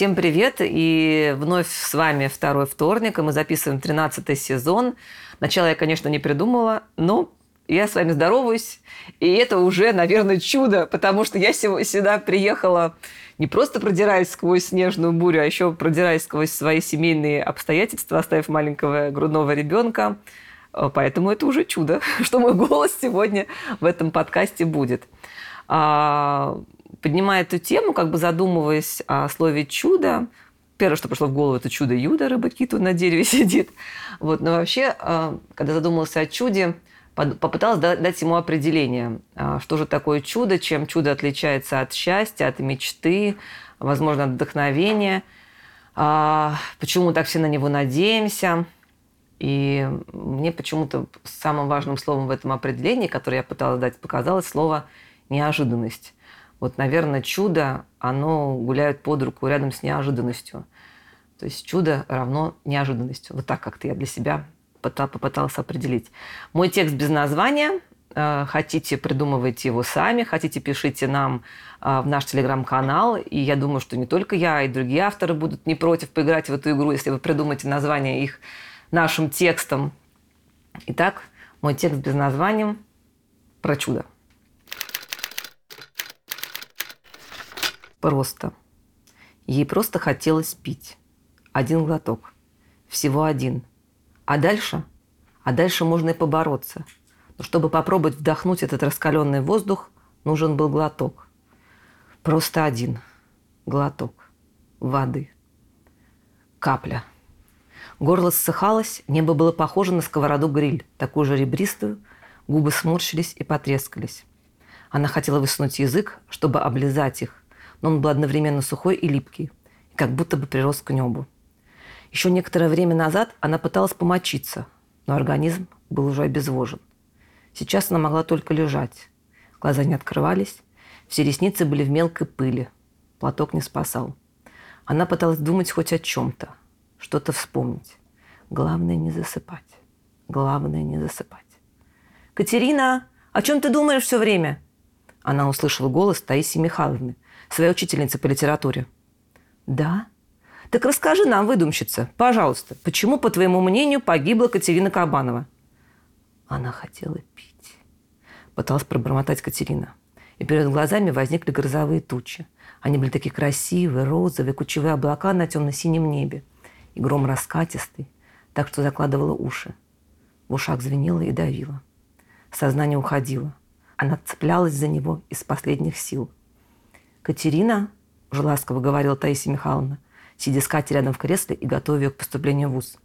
Всем привет! И вновь с вами второй вторник, и мы записываем 13 сезон. Начало я, конечно, не придумала, но я с вами здороваюсь. И это уже, наверное, чудо, потому что я сюда приехала не просто продираясь сквозь снежную бурю, а еще продираясь сквозь свои семейные обстоятельства, оставив маленького грудного ребенка. Поэтому это уже чудо, что мой голос сегодня в этом подкасте будет. Поднимая эту тему, как бы задумываясь о слове «чудо», первое, что пришло в голову, это чудо Юда, рыба киту на дереве сидит. Вот. Но вообще, а, когда задумался о чуде, попыталась дать ему определение, а, что же такое чудо, чем чудо отличается от счастья, от мечты, возможно, от вдохновения, а, почему мы так все на него надеемся. И мне почему-то самым важным словом в этом определении, которое я пыталась дать, показалось слово «неожиданность». Вот, наверное, чудо, оно гуляет под руку рядом с неожиданностью. То есть чудо равно неожиданностью. Вот так как-то я для себя попыталась определить. Мой текст без названия. Э, хотите, придумывайте его сами. Хотите, пишите нам э, в наш телеграм-канал. И я думаю, что не только я, и другие авторы будут не против поиграть в эту игру, если вы придумаете название их нашим текстом. Итак, мой текст без названия про чудо. Просто. Ей просто хотелось пить. Один глоток. Всего один – а дальше? А дальше можно и побороться. Но чтобы попробовать вдохнуть этот раскаленный воздух, нужен был глоток. Просто один глоток воды. Капля. Горло ссыхалось, небо было похоже на сковороду-гриль, такую же ребристую, губы сморщились и потрескались. Она хотела высунуть язык, чтобы облизать их, но он был одновременно сухой и липкий, как будто бы прирос к небу. Еще некоторое время назад она пыталась помочиться, но организм был уже обезвожен. Сейчас она могла только лежать. Глаза не открывались, все ресницы были в мелкой пыли. Платок не спасал. Она пыталась думать хоть о чем-то, что-то вспомнить. Главное не засыпать. Главное не засыпать. «Катерина, о чем ты думаешь все время?» Она услышала голос Таисии Михайловны, своей учительницы по литературе. «Да?» Так расскажи нам, выдумщица, пожалуйста, почему, по твоему мнению, погибла Катерина Кабанова? Она хотела пить. Пыталась пробормотать Катерина. И перед глазами возникли грозовые тучи. Они были такие красивые, розовые, кучевые облака на темно-синем небе. И гром раскатистый, так что закладывала уши. В ушах звенело и давило. Сознание уходило. Она цеплялась за него из последних сил. «Катерина», – уже ласково говорила Таисия Михайловна – сидя с Катей рядом в кресле и готовя ее к поступлению в ВУЗ.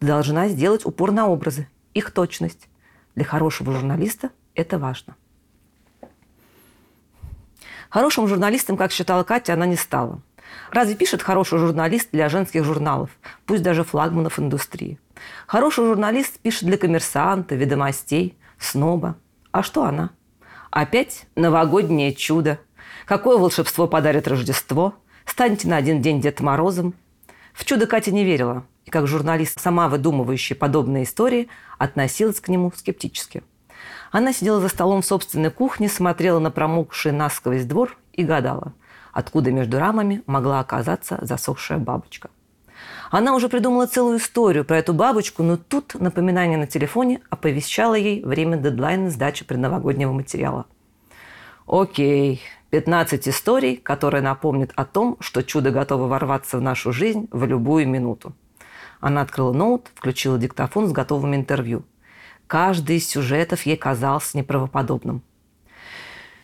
Должна сделать упор на образы, их точность. Для хорошего журналиста это важно. Хорошим журналистом, как считала Катя, она не стала. Разве пишет хороший журналист для женских журналов, пусть даже флагманов индустрии? Хороший журналист пишет для коммерсанта, ведомостей, сноба. А что она? Опять новогоднее чудо. Какое волшебство подарит Рождество? Станьте на один день Дед Морозом. В чудо Катя не верила, и как журналист, сама выдумывающая подобные истории, относилась к нему скептически. Она сидела за столом в собственной кухне, смотрела на промокший насквозь двор и гадала, откуда между рамами могла оказаться засохшая бабочка. Она уже придумала целую историю про эту бабочку, но тут напоминание на телефоне оповещало ей время дедлайна сдачи предновогоднего материала. Окей, 15 историй, которые напомнят о том, что чудо готово ворваться в нашу жизнь в любую минуту. Она открыла ноут, включила диктофон с готовым интервью. Каждый из сюжетов ей казался неправоподобным –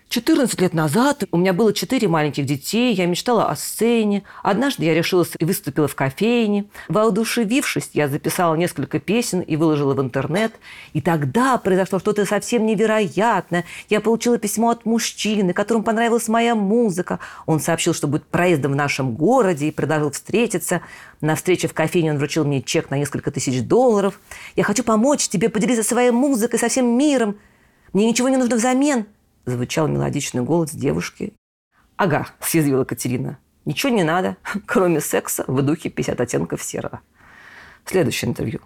14 лет назад у меня было четыре маленьких детей, я мечтала о сцене. Однажды я решилась и выступила в кофейне. Воодушевившись, я записала несколько песен и выложила в интернет. И тогда произошло что-то совсем невероятное. Я получила письмо от мужчины, которому понравилась моя музыка. Он сообщил, что будет проездом в нашем городе и предложил встретиться. На встрече в кофейне он вручил мне чек на несколько тысяч долларов. «Я хочу помочь тебе поделиться своей музыкой со всем миром. Мне ничего не нужно взамен» звучал мелодичный голос девушки. «Ага», – съязвила Катерина. «Ничего не надо, кроме секса в духе 50 оттенков серого». Следующее интервью.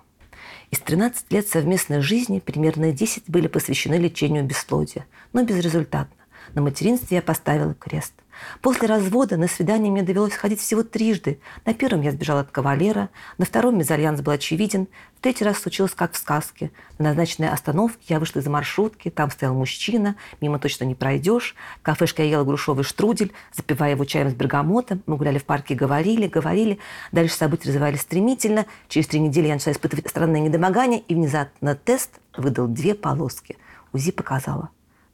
Из 13 лет совместной жизни примерно 10 были посвящены лечению бесплодия, но безрезультатно. На материнстве я поставила крест. После развода на свидание мне довелось ходить всего трижды. На первом я сбежала от кавалера, на втором мезальянс был очевиден, в третий раз случилось как в сказке. На назначенной остановке я вышла из маршрутки, там стоял мужчина, мимо точно не пройдешь. В кафешке я ела грушовый штрудель, запивая его чаем с бергамотом. Мы гуляли в парке говорили, говорили. Дальше события развивались стремительно. Через три недели я начала испытывать странное недомогание, и внезапно тест выдал две полоски. УЗИ показала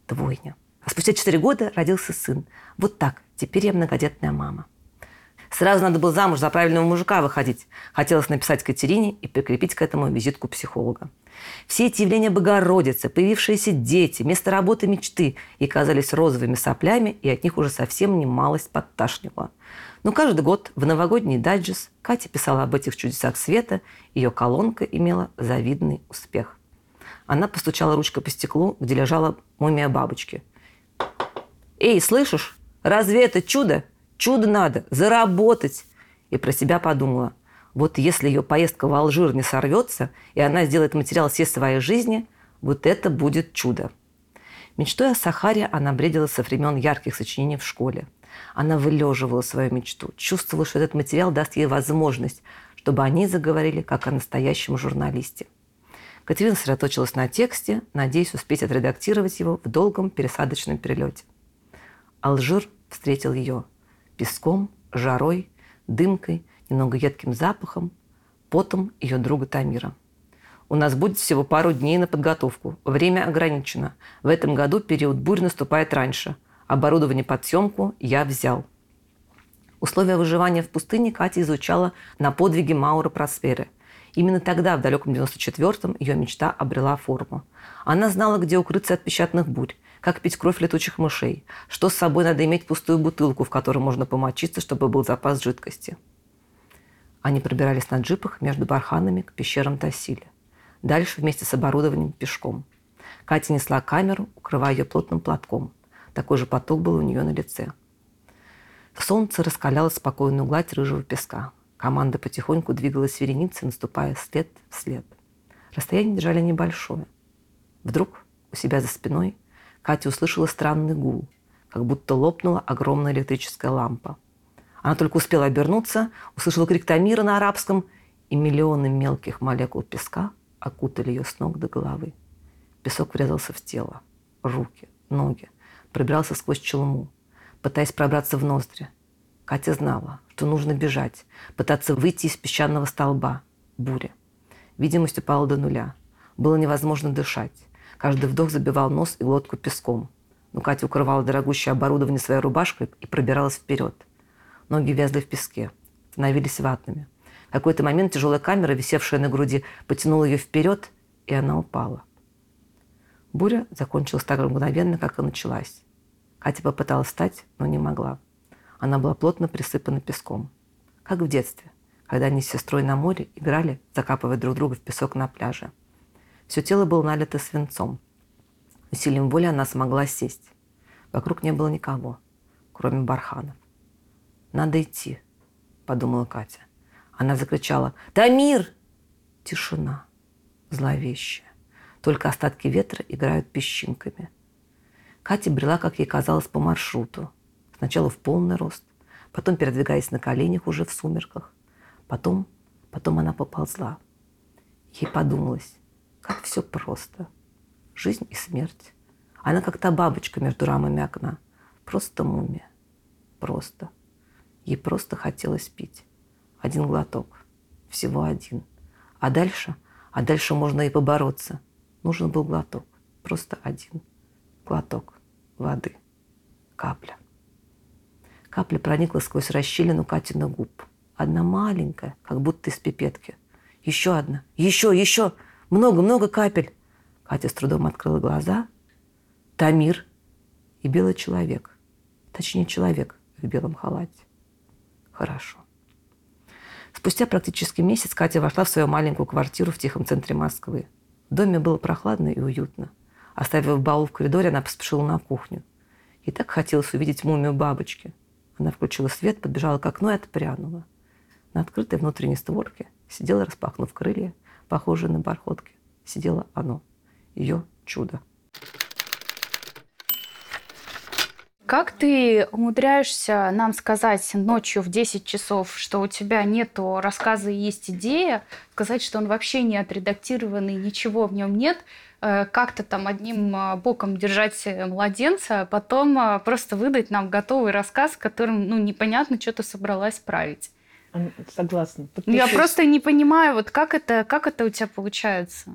двойня. А спустя 4 года родился сын. Вот так. Теперь я многодетная мама. Сразу надо было замуж за правильного мужика выходить. Хотелось написать Катерине и прикрепить к этому визитку психолога. Все эти явления Богородицы, появившиеся дети, место работы мечты и казались розовыми соплями, и от них уже совсем немалость подташнивала. Но каждый год в новогодний дайджест Катя писала об этих чудесах света, ее колонка имела завидный успех. Она постучала ручкой по стеклу, где лежала мумия бабочки – Эй, слышишь? Разве это чудо? Чудо надо. Заработать. И про себя подумала. Вот если ее поездка в Алжир не сорвется, и она сделает материал всей своей жизни, вот это будет чудо. Мечтой о Сахаре она бредила со времен ярких сочинений в школе. Она вылеживала свою мечту, чувствовала, что этот материал даст ей возможность, чтобы они заговорили как о настоящем журналисте. Катерина сосредоточилась на тексте, надеясь успеть отредактировать его в долгом пересадочном перелете. Алжир встретил ее песком, жарой, дымкой, немного едким запахом, потом ее друга Тамира. У нас будет всего пару дней на подготовку. Время ограничено. В этом году период бурь наступает раньше. Оборудование под съемку я взял. Условия выживания в пустыне Катя изучала на подвиге Маура Просперы. Именно тогда, в далеком 94-м, ее мечта обрела форму. Она знала, где укрыться от печатных бурь, как пить кровь летучих мышей, что с собой надо иметь пустую бутылку, в которой можно помочиться, чтобы был запас жидкости. Они пробирались на джипах между барханами к пещерам Тассиля. Дальше вместе с оборудованием пешком. Катя несла камеру, укрывая ее плотным платком. Такой же поток был у нее на лице. Солнце раскаляло спокойную гладь рыжего песка. Команда потихоньку двигалась вереницей, наступая след в след. Расстояние держали небольшое. Вдруг у себя за спиной – Катя услышала странный гул, как будто лопнула огромная электрическая лампа. Она только успела обернуться, услышала крик Тамира на арабском, и миллионы мелких молекул песка окутали ее с ног до головы. Песок врезался в тело, руки, ноги, пробирался сквозь челму, пытаясь пробраться в ноздри. Катя знала, что нужно бежать, пытаться выйти из песчаного столба, буря. Видимость упала до нуля. Было невозможно дышать. Каждый вдох забивал нос и глотку песком. Но Катя укрывала дорогущее оборудование своей рубашкой и пробиралась вперед. Ноги вязли в песке, становились ватными. В какой-то момент тяжелая камера, висевшая на груди, потянула ее вперед, и она упала. Буря закончилась так же мгновенно, как и началась. Катя попыталась встать, но не могла. Она была плотно присыпана песком. Как в детстве, когда они с сестрой на море играли, закапывая друг друга в песок на пляже. Все тело было налито свинцом. Усилием воли она смогла сесть. Вокруг не было никого, кроме барханов. «Надо идти», — подумала Катя. Она закричала «Тамир!» Тишина, зловещая. Только остатки ветра играют песчинками. Катя брела, как ей казалось, по маршруту. Сначала в полный рост, потом передвигаясь на коленях уже в сумерках. Потом, потом она поползла. Ей подумалось, как все просто. Жизнь и смерть. Она как та бабочка между рамами окна. Просто мумия. Просто. Ей просто хотелось пить. Один глоток. Всего один. А дальше? А дальше можно и побороться. Нужен был глоток. Просто один. Глоток воды. Капля. Капля проникла сквозь расщелину Катина губ. Одна маленькая, как будто из пипетки. Еще одна. Еще, еще. Много-много капель. Катя с трудом открыла глаза. Тамир и белый человек. Точнее, человек в белом халате. Хорошо. Спустя практически месяц Катя вошла в свою маленькую квартиру в тихом центре Москвы. В доме было прохладно и уютно. Оставив баул в коридоре, она поспешила на кухню. И так хотелось увидеть мумию бабочки. Она включила свет, подбежала к окну и отпрянула. На открытой внутренней створке сидела, распахнув крылья, похожее на бархотки, сидело оно, ее чудо. Как ты умудряешься нам сказать ночью в 10 часов, что у тебя нету рассказа и есть идея, сказать, что он вообще не отредактированный, ничего в нем нет, как-то там одним э, боком держать младенца, а потом э, просто выдать нам готовый рассказ, которым ну, непонятно, что ты собралась править. Согласна. Подпишись. Я просто не понимаю, вот как это, как это у тебя получается?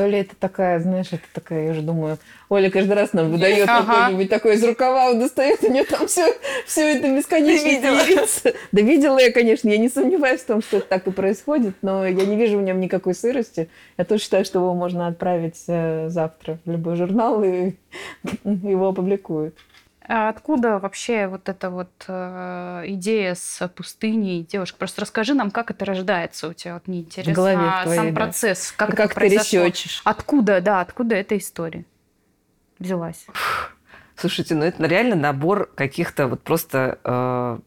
То ли это такая, знаешь, это такая, я уже думаю, Оля каждый раз нам выдает ага. какой-нибудь такой из рукава, достает, у нее там все, все это бесконечно видела. Да видела я, конечно, я не сомневаюсь в том, что это так и происходит, но я не вижу в нем никакой сырости. Я тоже считаю, что его можно отправить э, завтра в любой журнал, и его опубликуют. А откуда вообще вот эта вот э, идея с пустыней девушек? Просто расскажи нам, как это рождается у тебя. Вот мне интересно. В голове твоей, сам да. процесс, как, как это ты ресечешь. Откуда, да, откуда эта история взялась? Слушайте, ну это реально набор каких-то вот просто э,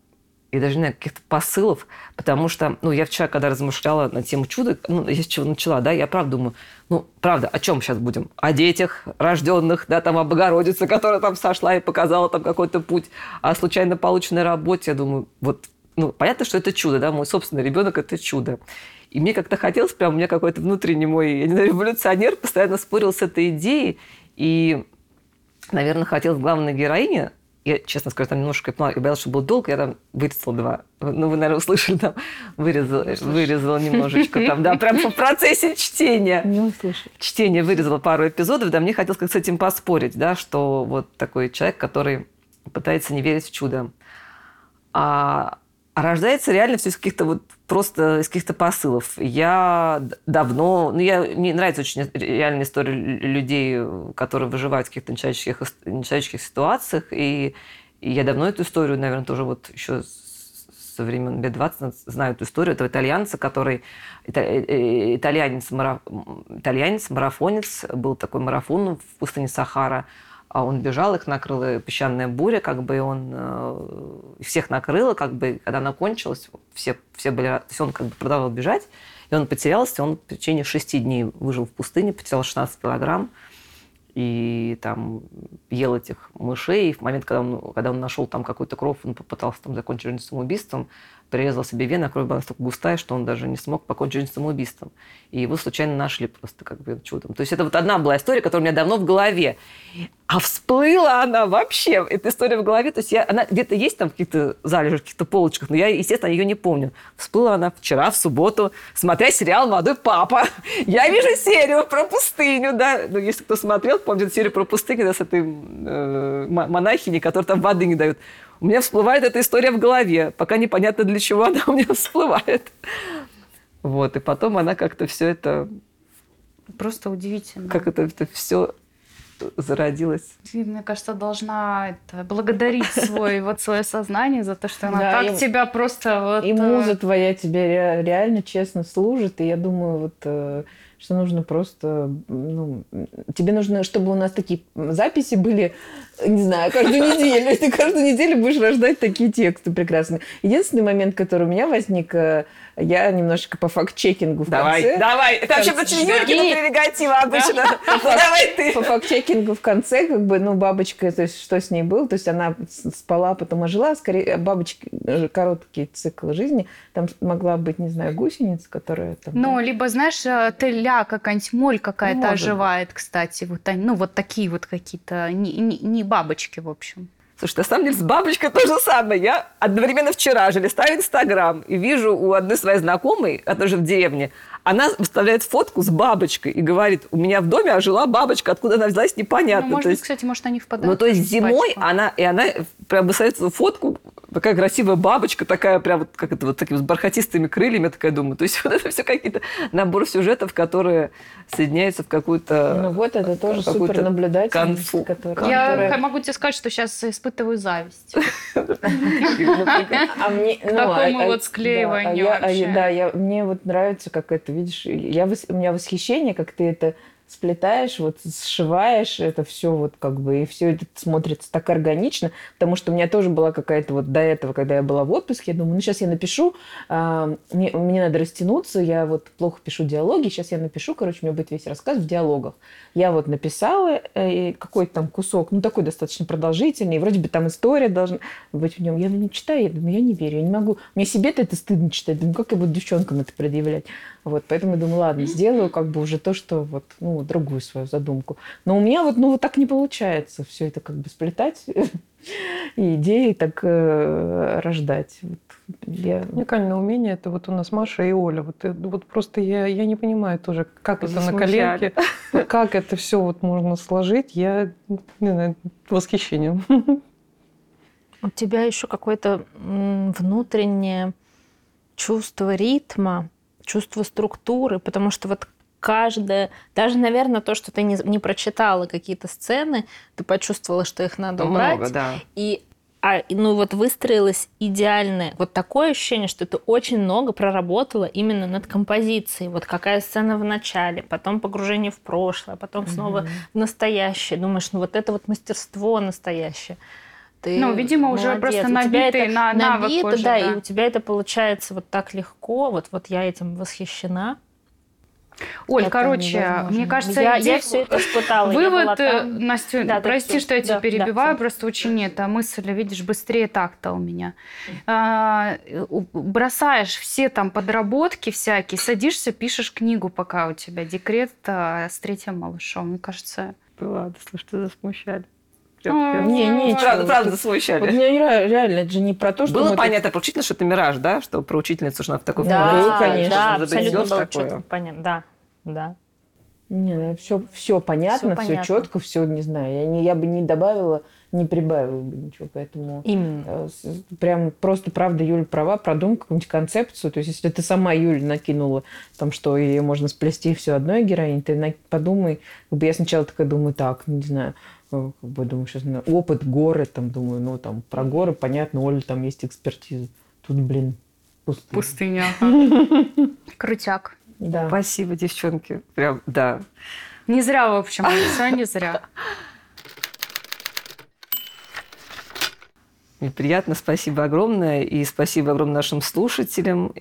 и даже не каких-то посылов, потому что, ну, я вчера, когда размышляла на тему чуда, ну, я с чего начала, да, я правда думаю, ну, правда, о чем сейчас будем? О детях рожденных, да, там, о Богородице, которая там сошла и показала там какой-то путь, о случайно полученной работе, я думаю, вот, ну, понятно, что это чудо, да, мой собственный ребенок – это чудо. И мне как-то хотелось, прям у меня какой-то внутренний мой, я не знаю, революционер постоянно спорил с этой идеей, и, наверное, хотелось главной героине я, честно скажу, там немножко я боялась, что был долг, я там вырезала два. Ну, вы, наверное, услышали, там вырезала, вырезала немножечко, там, да, прям по процессе чтения. Не услышали. Чтения вырезала пару эпизодов, да, мне хотелось как с этим поспорить, да, что вот такой человек, который пытается не верить в чудо. А, а рождается реально все из каких-то вот просто из каких-то посылов. Я давно... Ну, я, мне нравится очень реальная история людей, которые выживают в каких-то нечеловеческих, нечеловеческих ситуациях. И, и я давно эту историю, наверное, тоже вот еще со времен лет 20 знаю эту историю этого итальянца, который э, э, итальянец, мараф, итальянец, марафонец, был такой марафон в пустыне Сахара – а он бежал, их накрыла песчаная буря, как бы он э, всех накрыло, как бы, когда она кончилась, все, все были, то есть он как бы продолжал бежать, и он потерялся, он в течение шести дней выжил в пустыне, потерял 16 килограмм, и там ел этих мышей. И в момент, когда он, когда он нашел там какую-то кровь, он попытался там закончить жизнь самоубийством, прирезал себе вены, а кровь была настолько густая, что он даже не смог покончить жизнь самоубийством. И его случайно нашли просто как бы чудом. То есть это вот одна была история, которая у меня давно в голове. А всплыла она вообще, эта история в голове. То есть я, она где-то есть там в каких-то залежах, в каких-то полочках, но я, естественно, ее не помню. Всплыла она вчера, в субботу, смотря сериал «Молодой папа». Я вижу серию про пустыню, да. Ну, если кто смотрел, помнит серию про пустыню, да, с этой э, монахиней, которая там воды не дают у меня всплывает эта история в голове, пока непонятно для чего она у меня всплывает. Вот, и потом она как-то все это... Просто удивительно. Как это, это все зародилась. Ты, мне кажется, должна это, благодарить свой, вот свое сознание за то, что она да, так и, тебя просто... Вот, и муза э, твоя тебе реально честно служит, и я думаю, вот э, что нужно просто, ну, тебе нужно, чтобы у нас такие записи были, не знаю, каждую неделю. Ты каждую неделю будешь рождать такие тексты прекрасные. Единственный момент, который у меня возник, э, я немножечко по факт-чекингу в давай, конце. Давай, Это вообще очень Юркина прерогатива обычно. Давай ты. По факт-чекингу в конце, как бы, ну, бабочка, то есть что с ней было, то есть она спала, потом ожила, скорее, бабочки, короткий цикл жизни, там могла быть, не знаю, гусеница, которая там... Ну, либо, знаешь, э, теля какая-нибудь, моль какая-то оживает, кстати, вот, ну, вот такие вот какие-то, не бабочки, в общем. Слушай, на самом деле с бабочкой то же самое. Я одновременно вчера же листаю Инстаграм и вижу у одной своей знакомой, она же в деревне, она выставляет фотку с бабочкой и говорит, у меня в доме ожила бабочка, откуда она взялась, непонятно. Ну, может быть, кстати, может, они впадают Ну, то есть зимой она, и она прям выставляет фотку такая красивая бабочка, такая прям вот, как это, вот такими с бархатистыми крыльями, я такая думаю. То есть вот это все какие-то набор сюжетов, которые соединяются в какую-то... Ну вот, это тоже супер наблюдательность. Который... Я могу тебе сказать, что сейчас испытываю зависть. А мне... Ну, такому а, а, вот склеиванию Да, мне вот нравится, как это, видишь, я, у меня восхищение, как ты это сплетаешь, вот сшиваешь это все вот как бы, и все это смотрится так органично, потому что у меня тоже была какая-то вот до этого, когда я была в отпуске, я думаю, ну сейчас я напишу, а, мне, мне надо растянуться, я вот плохо пишу диалоги, сейчас я напишу, короче, у меня будет весь рассказ в диалогах. Я вот написала э, какой-то там кусок, ну такой достаточно продолжительный, вроде бы там история должна быть в нем. Я не читаю, я думаю, я не верю, я не могу. Мне себе-то это стыдно читать, думаю, как я буду девчонкам это предъявлять. Вот, поэтому я думаю, ладно, сделаю как бы уже то, что вот, ну, другую свою задумку. Но у меня вот, ну, вот так не получается все это как бы сплетать и идеи так э, рождать. Вот я... Уникальное умение это вот у нас Маша и Оля. Вот, вот просто я, я не понимаю тоже, как это на коленке, как это все вот можно сложить. Я не знаю, восхищением. У тебя еще какое-то внутреннее чувство ритма, чувство структуры, потому что вот каждое, даже, наверное, то, что ты не, не прочитала какие-то сцены, ты почувствовала, что их надо убрать. Много, да. И а, ну вот выстроилось идеальное, вот такое ощущение, что ты очень много проработала именно над композицией. Вот какая сцена в начале, потом погружение в прошлое, потом снова mm-hmm. в настоящее. Думаешь, ну вот это вот мастерство настоящее. Ты ну, видимо, молодец. уже просто набитый на навык набито, уже, да, да, и у тебя это получается вот так легко. Вот, вот я этим восхищена. Оль, это короче, невозможно. мне кажется, я, я все это испытала. Вывод, э, Настя, да, прости, что я тебя да, перебиваю, да, просто очень это мысль, видишь, быстрее так-то у меня. А, бросаешь все там подработки всякие, садишься, пишешь книгу, пока у тебя декрет а, с третьим малышом. Мне кажется... Ладно, слушай, ты засмущали. Не, не, правда, правда смущали. Вот мне реально, это же не про то, что... Было понятно про учительницу, что это мираж, да? Что про учительницу, что она в такой Да, конечно. Да, абсолютно было четко понятно. Да, да. Не, все, ну, все понятно, все, понятно. четко, все, не знаю. Я, не, я бы не добавила, не прибавила бы ничего. Поэтому Именно. Э, прям просто, правда, Юля права, продумай какую-нибудь концепцию. То есть, если ты сама, Юля, накинула там, что ее можно сплести все одной героиней, ты подумай. Как бы я сначала такая думаю, так, не знаю, как бы думаю, сейчас опыт горы, там думаю, ну там про горы понятно, Оля там есть экспертиза. Тут, блин, пустыня. Пустыня. Крутяк. Да. Спасибо, девчонки. Прям, да. Не зря, в общем, все не зря. Мне приятно, спасибо огромное. И спасибо огромное нашим слушателям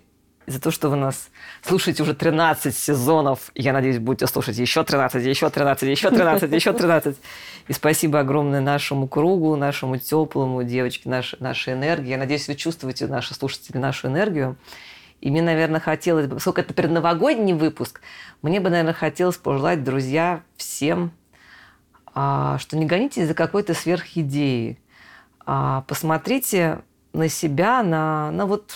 за то, что вы нас слушаете уже 13 сезонов. Я надеюсь, будете слушать еще 13, еще 13, еще 13, еще 13. И спасибо огромное нашему кругу, нашему теплому, девочки, нашей, нашей энергии. Я надеюсь, вы чувствуете, наши слушатели, нашу энергию. И мне, наверное, хотелось бы, поскольку это предновогодний выпуск, мне бы, наверное, хотелось пожелать, друзья, всем, а, что не гонитесь за какой-то сверхидеей. А, посмотрите на себя, на, на вот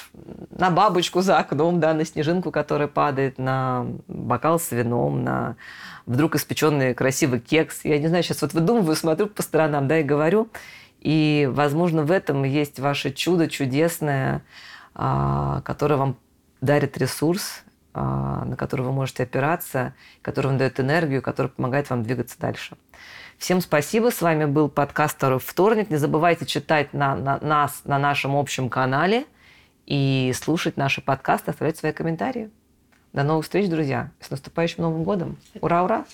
на бабочку за окном, да, на снежинку, которая падает, на бокал с вином, на вдруг испеченный красивый кекс. Я не знаю, сейчас вот выдумываю, смотрю по сторонам, да, и говорю. И, возможно, в этом есть ваше чудо чудесное, а, которое вам дарит ресурс, а, на который вы можете опираться, который вам дает энергию, который помогает вам двигаться дальше. Всем спасибо. С вами был подкаст «Второй вторник». Не забывайте читать на, на, нас на нашем общем канале и слушать наши подкасты, оставлять свои комментарии. До новых встреч, друзья. С наступающим Новым годом. Ура, ура!